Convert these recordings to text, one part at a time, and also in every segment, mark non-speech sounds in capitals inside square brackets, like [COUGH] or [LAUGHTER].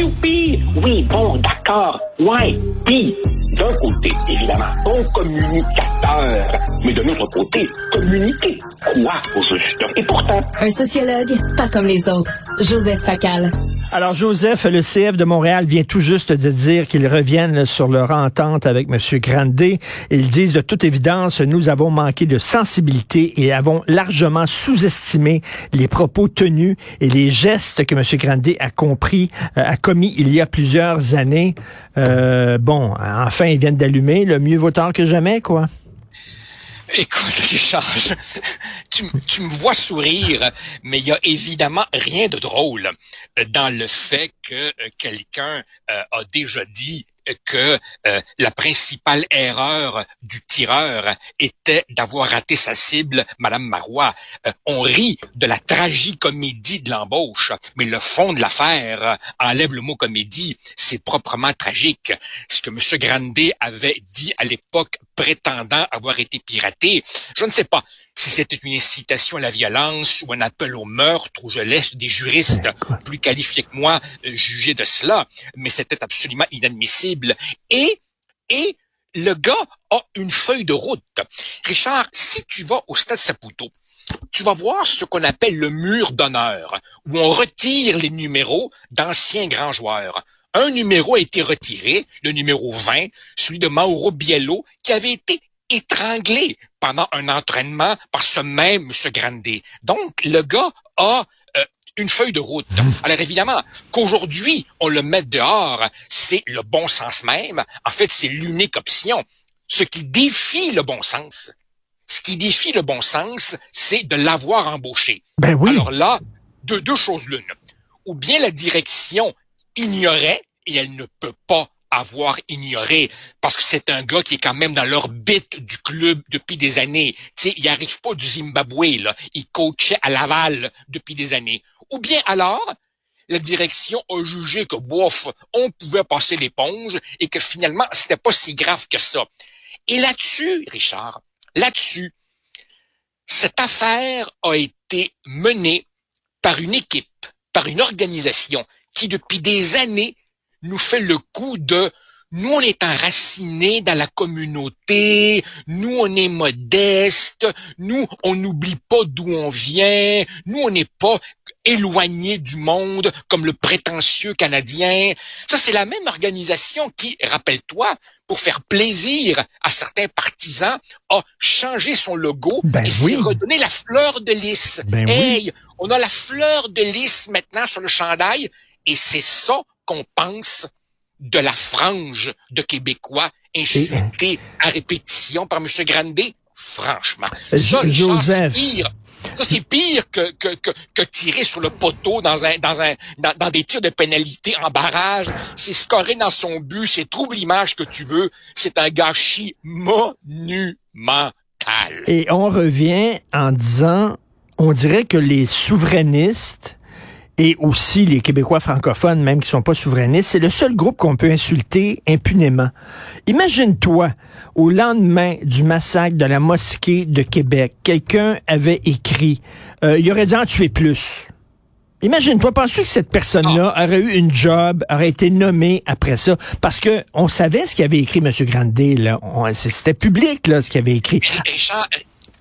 Oui, bon, d'accord, ouais, puis, d'un côté, évidemment, bon communicateur, mais de l'autre côté, communiquer quoi aux auditeurs? Et pourtant... Un sociologue, pas comme les autres. Joseph Facal. Alors, Joseph, le CF de Montréal vient tout juste de dire qu'ils reviennent sur leur entente avec M. Grandet. Ils disent de toute évidence, nous avons manqué de sensibilité et avons largement sous-estimé les propos tenus et les gestes que M. Grandet a compris, euh, a commis il y a plusieurs années. Euh, bon, enfin, ils viennent d'allumer. Le mieux vaut tard que jamais, quoi. Écoute, Richard, tu, tu, me vois sourire, mais il y a évidemment rien de drôle dans le fait que euh, quelqu'un euh, a déjà dit que euh, la principale erreur du tireur était d'avoir raté sa cible, Madame Marois. Euh, on rit de la tragicomédie de l'embauche, mais le fond de l'affaire enlève le mot comédie, c'est proprement tragique. Ce que M. Grandet avait dit à l'époque prétendant avoir été piraté, je ne sais pas si c'était une incitation à la violence ou un appel au meurtre, où je laisse des juristes plus qualifiés que moi euh, juger de cela, mais c'était absolument inadmissible. Et, et le gars a une feuille de route. Richard, si tu vas au stade Saputo, tu vas voir ce qu'on appelle le mur d'honneur, où on retire les numéros d'anciens grands joueurs. Un numéro a été retiré, le numéro 20, celui de Mauro Biello, qui avait été étranglé pendant un entraînement par ce même M. Grandet. Donc, le gars a euh, une feuille de route. Mmh. Alors évidemment, qu'aujourd'hui, on le mette dehors, c'est le bon sens même. En fait, c'est l'unique option. Ce qui défie le bon sens, ce qui défie le bon sens, c'est de l'avoir embauché. Ben oui. Alors là, de deux choses l'une. Ou bien la direction ignorait, et elle ne peut pas avoir ignoré parce que c'est un gars qui est quand même dans l'orbite du club depuis des années. Tu sais, il arrive pas du Zimbabwe là, il coachait à Laval depuis des années. Ou bien alors la direction a jugé que bof, on pouvait passer l'éponge et que finalement c'était pas si grave que ça. Et là-dessus, Richard, là-dessus, cette affaire a été menée par une équipe, par une organisation qui depuis des années nous fait le coup de nous, on est enracinés dans la communauté, nous, on est modeste, nous, on n'oublie pas d'où on vient, nous, on n'est pas éloigné du monde comme le prétentieux Canadien. Ça, c'est la même organisation qui, rappelle-toi, pour faire plaisir à certains partisans, a changé son logo ben et oui. s'est redonné la fleur de lys. Ben hey, oui. on a la fleur de lys maintenant sur le chandail et c'est ça qu'on pense de la frange de Québécois insultés à répétition par M. Grandet? Franchement. Ça, Richard, c'est Joseph. pire. Ça, c'est pire que, que, que, que tirer sur le poteau dans un, dans un, dans, dans des tirs de pénalité en barrage. C'est scorer dans son but. C'est trouve l'image que tu veux. C'est un gâchis monumental. Et on revient en disant, on dirait que les souverainistes et aussi les Québécois francophones, même qui sont pas souverainistes, c'est le seul groupe qu'on peut insulter impunément. Imagine-toi, au lendemain du massacre de la mosquée de Québec, quelqu'un avait écrit, euh, il aurait dû en tuer plus. Imagine-toi, penses-tu que cette personne-là aurait eu une job, aurait été nommée après ça? Parce que on savait ce qu'il avait écrit, M. Grandet, là. C'était public, là, ce qu'il avait écrit.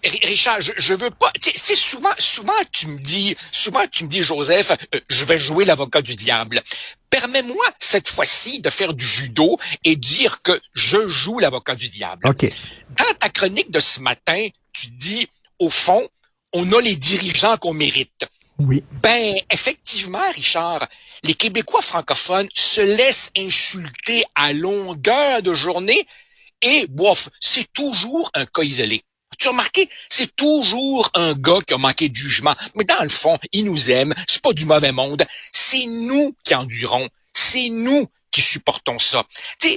Richard, je, je veux pas. Tu sais, souvent, souvent tu me dis, souvent tu me dis, Joseph, euh, je vais jouer l'avocat du diable. Permets-moi cette fois-ci de faire du judo et dire que je joue l'avocat du diable. OK. Dans ta chronique de ce matin, tu dis, au fond, on a les dirigeants qu'on mérite. Oui. Ben, effectivement, Richard, les Québécois francophones se laissent insulter à longueur de journée et, bof, c'est toujours un cas isolé. Tu as remarqué, c'est toujours un gars qui a manqué de jugement. Mais dans le fond, il nous aime. C'est pas du mauvais monde. C'est nous qui endurons. C'est nous qui supportons ça. Tu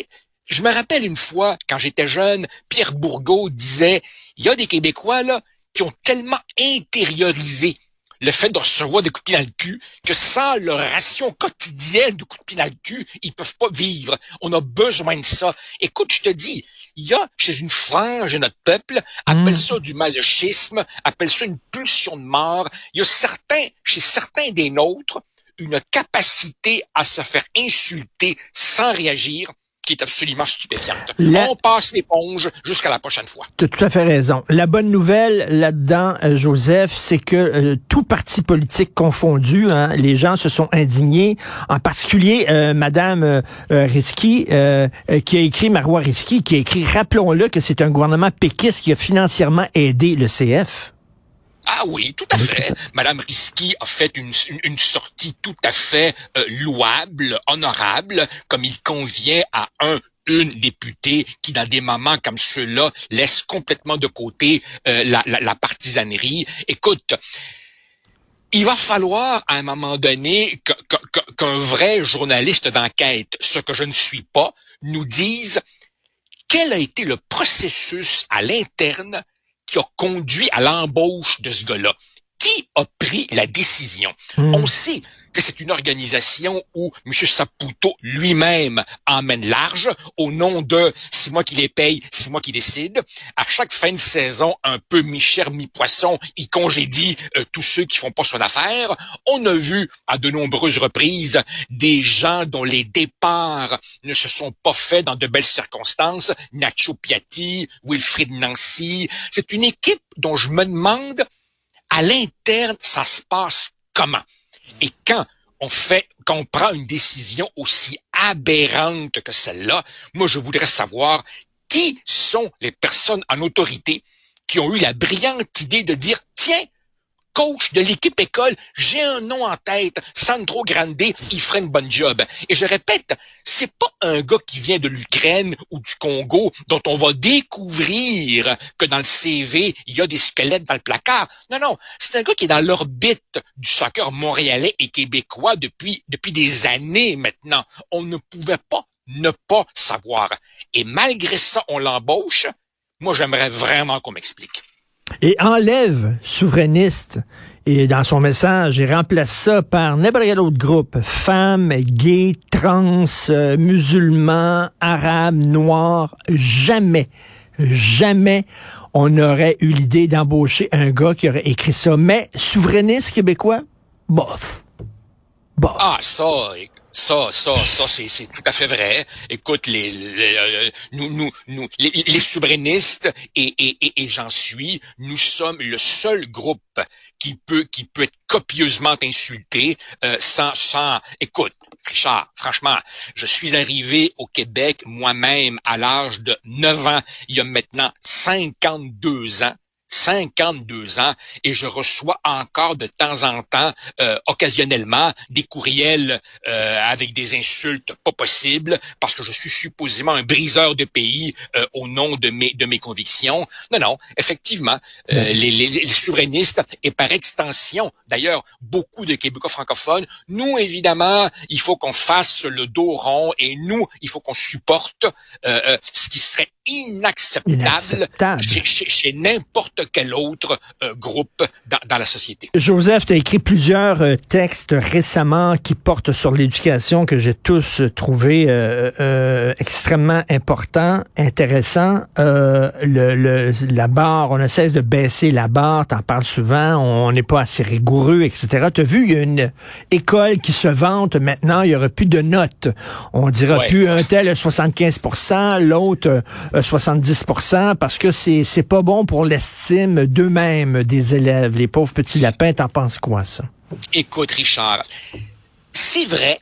je me rappelle une fois, quand j'étais jeune, Pierre Bourgault disait, il y a des Québécois, là, qui ont tellement intériorisé le fait de recevoir des coups de pied le cul, que sans leur ration quotidienne de coups de pied le cul, ils peuvent pas vivre. On a besoin de ça. Écoute, je te dis, il y a chez une frange de notre peuple, appelle ça du masochisme, appelle ça une pulsion de mort. Il y a certains, chez certains des nôtres, une capacité à se faire insulter sans réagir qui est absolument stupéfiante. On passe l'éponge jusqu'à la prochaine fois. Tu as tout à fait raison. La bonne nouvelle là-dedans, euh, Joseph, c'est que euh, tout parti politique confondu, hein, les gens se sont indignés, en particulier euh, Madame euh, Risky, qui a écrit, Marois Risky, qui a écrit, rappelons-le que c'est un gouvernement péquiste qui a financièrement aidé le CF. Ah oui, tout à fait. Madame Risky a fait une, une, sortie tout à fait euh, louable, honorable, comme il convient à un une députée qui, dans des moments comme ceux-là, laisse complètement de côté euh, la, la, la, partisanerie. Écoute, il va falloir à un moment donné qu'un vrai journaliste d'enquête, ce que je ne suis pas, nous dise quel a été le processus à l'interne qui a conduit à l'embauche de ce gars-là? Qui a pris la décision? Hmm. On sait que c'est une organisation où M. Saputo lui-même emmène large au nom de c'est moi qui les paye, c'est moi qui décide. À chaque fin de saison, un peu mi-cher, mi-poisson, il congédie euh, tous ceux qui font pas son affaire. On a vu à de nombreuses reprises des gens dont les départs ne se sont pas faits dans de belles circonstances. Nacho Piatti, Wilfried Nancy. C'est une équipe dont je me demande à l'interne, ça se passe comment? Et quand on fait, quand on prend une décision aussi aberrante que celle-là, moi, je voudrais savoir qui sont les personnes en autorité qui ont eu la brillante idée de dire, tiens, coach de l'équipe école, j'ai un nom en tête, Sandro Grande, il ferait une bonne job. Et je répète, c'est pas un gars qui vient de l'Ukraine ou du Congo dont on va découvrir que dans le CV, il y a des squelettes dans le placard. Non, non, c'est un gars qui est dans l'orbite du soccer montréalais et québécois depuis, depuis des années maintenant. On ne pouvait pas ne pas savoir. Et malgré ça, on l'embauche. Moi, j'aimerais vraiment qu'on m'explique et enlève souverainiste. Et dans son message, il remplace ça par n'importe quel autre groupe. Femmes, gays, trans, euh, musulmans, arabes, noirs. Jamais, jamais on aurait eu l'idée d'embaucher un gars qui aurait écrit ça. Mais souverainiste québécois, bof. Bof. Ah, ça, ça, ça, ça, c'est tout à fait vrai. Écoute, les, euh, nous, nous, nous, les, souverainistes et, et, et, j'en suis, nous sommes le seul groupe qui peut, qui peut être copieusement insulté euh, sans, sans. Écoute, Richard, franchement, je suis arrivé au Québec moi-même à l'âge de 9 ans, il y a maintenant 52 ans. 52 ans et je reçois encore de temps en temps, euh, occasionnellement, des courriels euh, avec des insultes pas possibles parce que je suis supposément un briseur de pays euh, au nom de mes de mes convictions. Non, non, effectivement, les, les, les, souverainistes et par extension, d'ailleurs, beaucoup de Québécois francophones, nous évidemment, il faut qu'on fasse le dos rond et nous, il faut qu'on supporte ce qui serait inacceptable, chez, n'importe quel autre euh, groupe dans, la société. Joseph, tu as écrit plusieurs euh, textes récemment qui portent sur l'éducation que j'ai tous trouvé euh, extrêmement importants, intéressants. Le, la barre, on ne cesse de baisser la barre, t'en parles souvent, on n'est pas assez rigoureux, etc. Tu as vu, il y a une école qui se vante maintenant, il n'y aura plus de notes. On dira plus un tel 75 l'autre 70% parce que c'est c'est pas bon pour l'estime d'eux-mêmes des élèves. Les pauvres petits lapins, t'en penses quoi ça? Écoute Richard, c'est vrai,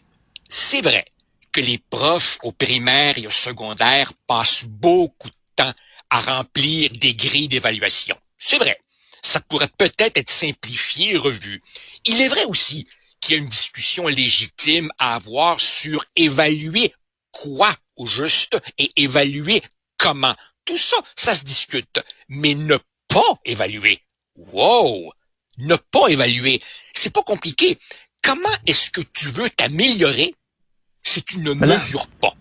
c'est vrai que les profs au primaire et au secondaire passent beaucoup de temps à remplir des grilles d'évaluation. C'est vrai. Ça pourrait peut-être être simplifié et revu. Il est vrai aussi qu'il y a une discussion légitime à avoir sur évaluer quoi au juste et évaluer comment. Tout ça, ça se discute. Mais ne pas évaluer. Wow! Ne pas évaluer. C'est pas compliqué. Comment est-ce que tu veux t'améliorer si tu ne mesures pas?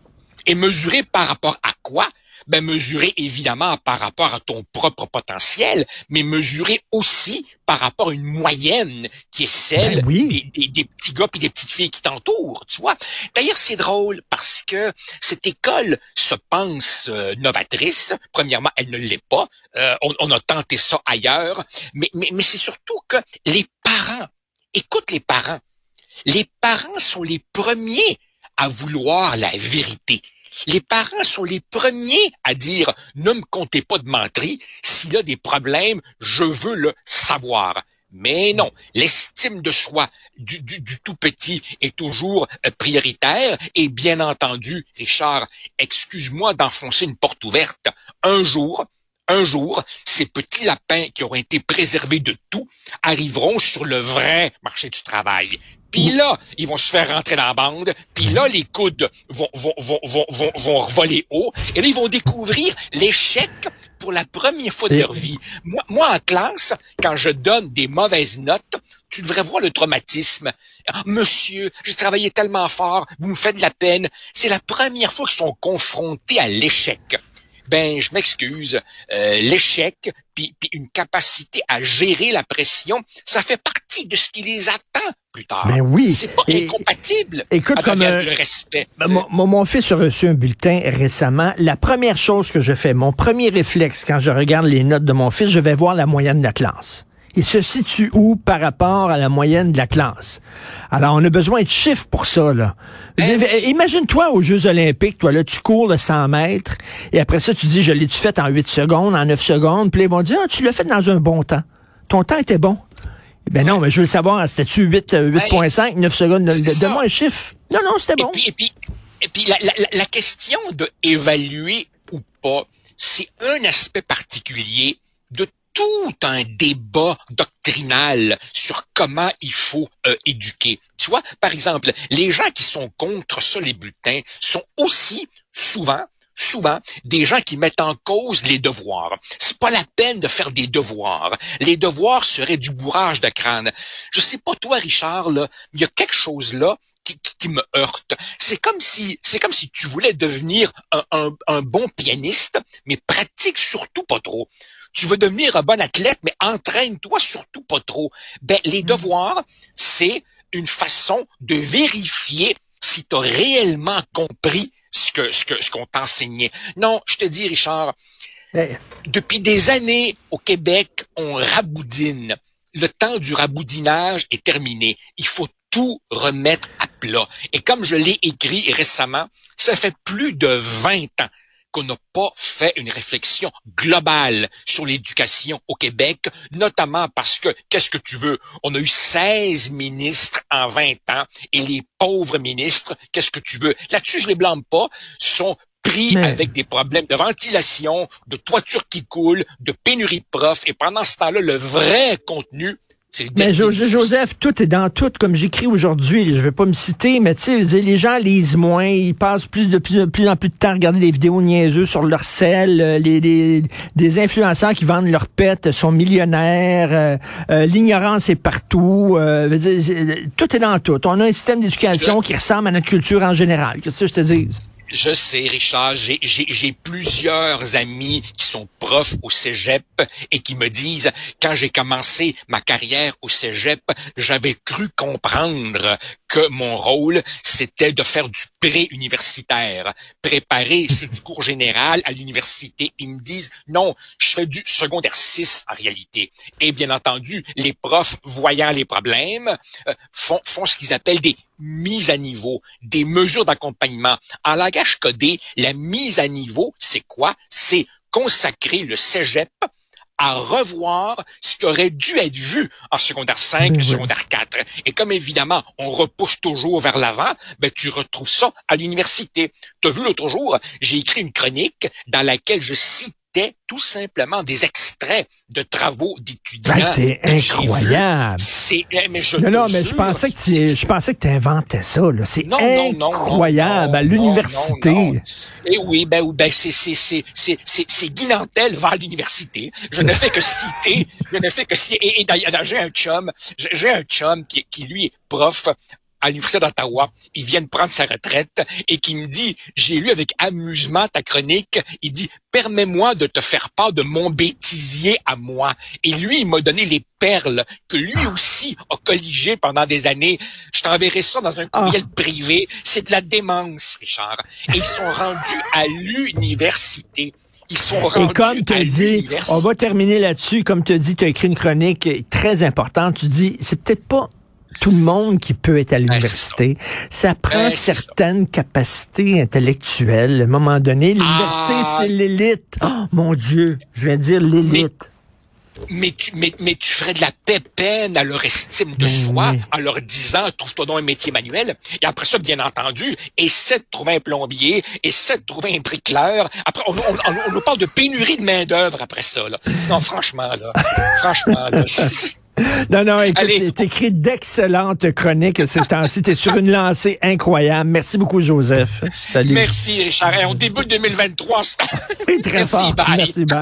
Et mesurer par rapport à quoi? Ben mesurer évidemment par rapport à ton propre potentiel, mais mesurer aussi par rapport à une moyenne qui est celle ben des, des, petits gars et des petites filles qui t'entourent, tu vois. D'ailleurs, c'est drôle parce que cette école se pense euh, novatrice. Premièrement, elle ne l'est pas. Euh, on, on, a tenté ça ailleurs, mais, mais, mais c'est surtout que les parents, écoute les parents, Les parents sont les premiers à vouloir la vérité. Les parents sont les premiers à dire ne me comptez pas de menterie. S'il a des problèmes, je veux le savoir. Mais non, l'estime de soi du, tout petit est toujours euh, prioritaire. Et bien entendu, Richard, excuse-moi d'enfoncer une porte ouverte. Un jour, un jour, ces petits lapins qui auront été préservés de tout arriveront sur le vrai marché du travail. Puis là, ils vont se faire rentrer dans la bande. Puis là, les coudes vont, vont, vont, vont, vont, vont revoler haut. Et là, ils vont découvrir l'échec pour la première fois de leur vie. Moi, moi, en classe, quand je donne des mauvaises notes, tu devrais voir le traumatisme. Ah, monsieur, j'ai travaillé tellement fort, vous me faites de la peine. C'est la première fois qu'ils sont confrontés à l'échec ben je m'excuse, euh, l'échec, puis, une capacité à gérer la pression, ça fait partie de ce qui les attend plus tard. Ben oui. C'est pas incompatible écoute, comme, euh, le respect. Ben, mon, mon, fils a reçu un bulletin récemment. La première chose que je fais, mon premier réflexe quand je regarde les notes de mon fils, je vais voir la moyenne de la classe il se situe où par rapport à la moyenne de la classe? Alors, on a besoin de chiffres pour ça, là. Ben imagine-toi aux Jeux olympiques, toi, là, tu cours le 100 mètres, et après ça, tu dis, je l'ai-tu fait en 8 secondes, en 9 secondes, puis ils vont dire, ah, tu l'as fait dans un bon temps. Ton temps était bon. Ben non, mais je veux le savoir, c'était-tu 8.5, 9 secondes? Donne-moi un chiffre. Non, non, c'était bon. Et puis, et puis, la, la, la question de évaluer ou pas, c'est un aspect particulier tout un débat doctrinal sur comment il faut euh, éduquer. Tu vois, par exemple, les gens qui sont contre ça, les bulletins, sont aussi souvent souvent des gens qui mettent en cause les devoirs. C'est pas la peine de faire des devoirs. Les devoirs seraient du bourrage de crâne. Je sais pas toi, Richard, là, il y a quelque chose là qui, qui, me heurte. C'est comme si, c'est comme si tu voulais devenir un, un, un bon pianiste, mais pratique surtout pas trop tu veux devenir un bon athlète, mais entraîne-toi surtout pas trop. Ben, les mm. devoirs, c'est une façon de vérifier si tu as réellement compris ce que ce que ce qu'on t'enseignait. Non, je te dis, Richard, depuis des années au Québec, on raboudine. Le temps du raboudinage est terminé. Il faut tout remettre à plat. Et comme je l'ai écrit récemment, ça fait plus de 20 ans qu'on n'a pas fait une réflexion globale sur l'éducation au Québec, notamment parce que, qu'est-ce que tu veux, on a eu 16 ministres en 20 ans et les pauvres ministres, qu'est-ce que tu veux, là-dessus je les blâme pas, sont pris avec des problèmes de ventilation, de toiture qui coule, de pénurie de profs, et pendant ce temps-là, le vrai contenu, mais Joseph, tout est dans tout, comme j'écris aujourd'hui. Je vais pas me citer, mais tu sais, les gens lisent moins, ils passent plus de plus, plus en plus de temps à regarder des vidéos niaiseuses sur leur sel. Euh, les, les, des influenceurs qui vendent leurs pets sont millionnaires. Euh, euh, l'ignorance est partout. tout est dans tout. On a un système d'éducation qui ressemble à notre culture en général. Qu'est-ce que je te dis? Je sais, Richard, j'ai plusieurs amis qui sont profs au cégep et qui me disent, quand j'ai commencé ma carrière au cégep, j'avais cru comprendre que mon rôle, c'était de faire du pré-universitaire, préparer [LAUGHS] ce du cours général à l'université. Ils me disent, non, je fais du secondaire 6 en réalité. Et bien entendu, les profs, voyant les problèmes, euh, font, font ce qu'ils appellent des mise à niveau, des mesures d'accompagnement. En langage codé, la mise à niveau, c'est quoi? C'est consacrer le cégep à revoir ce qui aurait dû être vu en secondaire 5 et secondaire 4. Et comme évidemment, on repousse toujours vers l'avant, ben, tu retrouves ça à l'université. Tu as vu l'autre jour, j'ai écrit une chronique dans laquelle je cite tout simplement des extraits de travaux d'étudiants. Ben, c'est incroyable. C'est, eh, mais je non, non, mais je pensais que tu, je pensais que tu inventais ça, là. C'est incroyable à l'université. Et oui, ben, ben, c'est, c'est, c'est, c'est, c'est, Guy Nantel va à l'université. Je ne fais que citer, je ne fais que citer, et, d'ailleurs, j'ai un chum, j'ai un chum qui, qui lui est prof à l'Université d'Ottawa, il vient de prendre sa retraite et qui me dit, j'ai lu avec amusement ta chronique, il dit, permets-moi de te faire part de mon bêtisier à moi. Et lui, il m'a donné les perles que lui aussi a colligées pendant des années. Je t'enverrai ça dans un courriel ah. privé. C'est de la démence, Richard. Et ils sont rendus à l'université. Ils sont rendus Et comme tu dit, on va terminer là-dessus. Comme tu as dit, tu as écrit une chronique très importante. Tu dis, c'est peut-être pas tout le monde qui peut être à l'université. ça. prend certaines capacités intellectuelles. À un moment donné, l'université, Ah. c'est l'élite. Oh, mon Dieu, je viens de dire l'élite. Mais tu, mais, mais tu ferais de la pépène à leur estime de Ben soi en leur disant trouve-toi donc un métier manuel. Et après ça, bien entendu, essaie de trouver un plombier, essaie de trouver un bricoleur. Après, on, on, on- on nous parle de pénurie de main-d'œuvre après ça. Là. Non, franchement, là. franchement, là. [LAUGHS] Non, non, écoute, t'écris d'excellentes chroniques ces temps-ci. T'es sur une lancée incroyable. Merci beaucoup, Joseph. Salut. Merci, Richard. Et on débute 2023. Très Merci, fort. bye. Merci, bye.